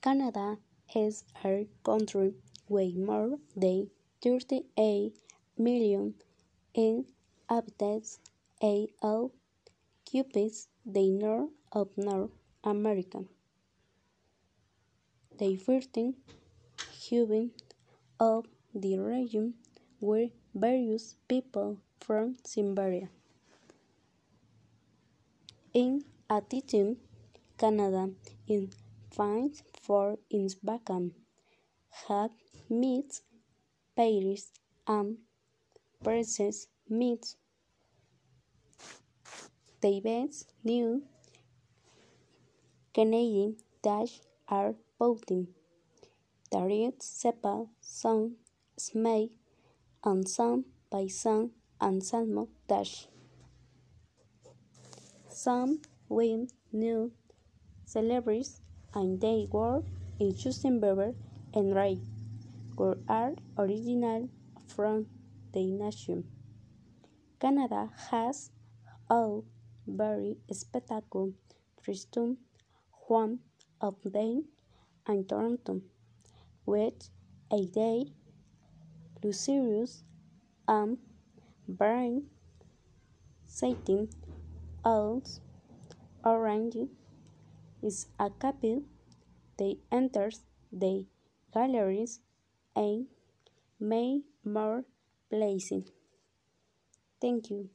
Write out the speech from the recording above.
Canada is a country with more than 38 million inhabitants and occupies the north of North America. The 13th hubs of the region were various people from Siberia. In addition, Canada is famous for bacon, hot meats, Paris, and processed meats. The new Canadian dash are poutine, tart cereal, some smoked and some paysan and salmon dash. Some win new celebrities and they work in Justin Bieber and Ray, who are original from the nation. Canada has all very spectacular Tristan, one of them, and Toronto, with a day luxurious and bright setting all around is a couple they enter the galleries and made more pleasing. Thank you.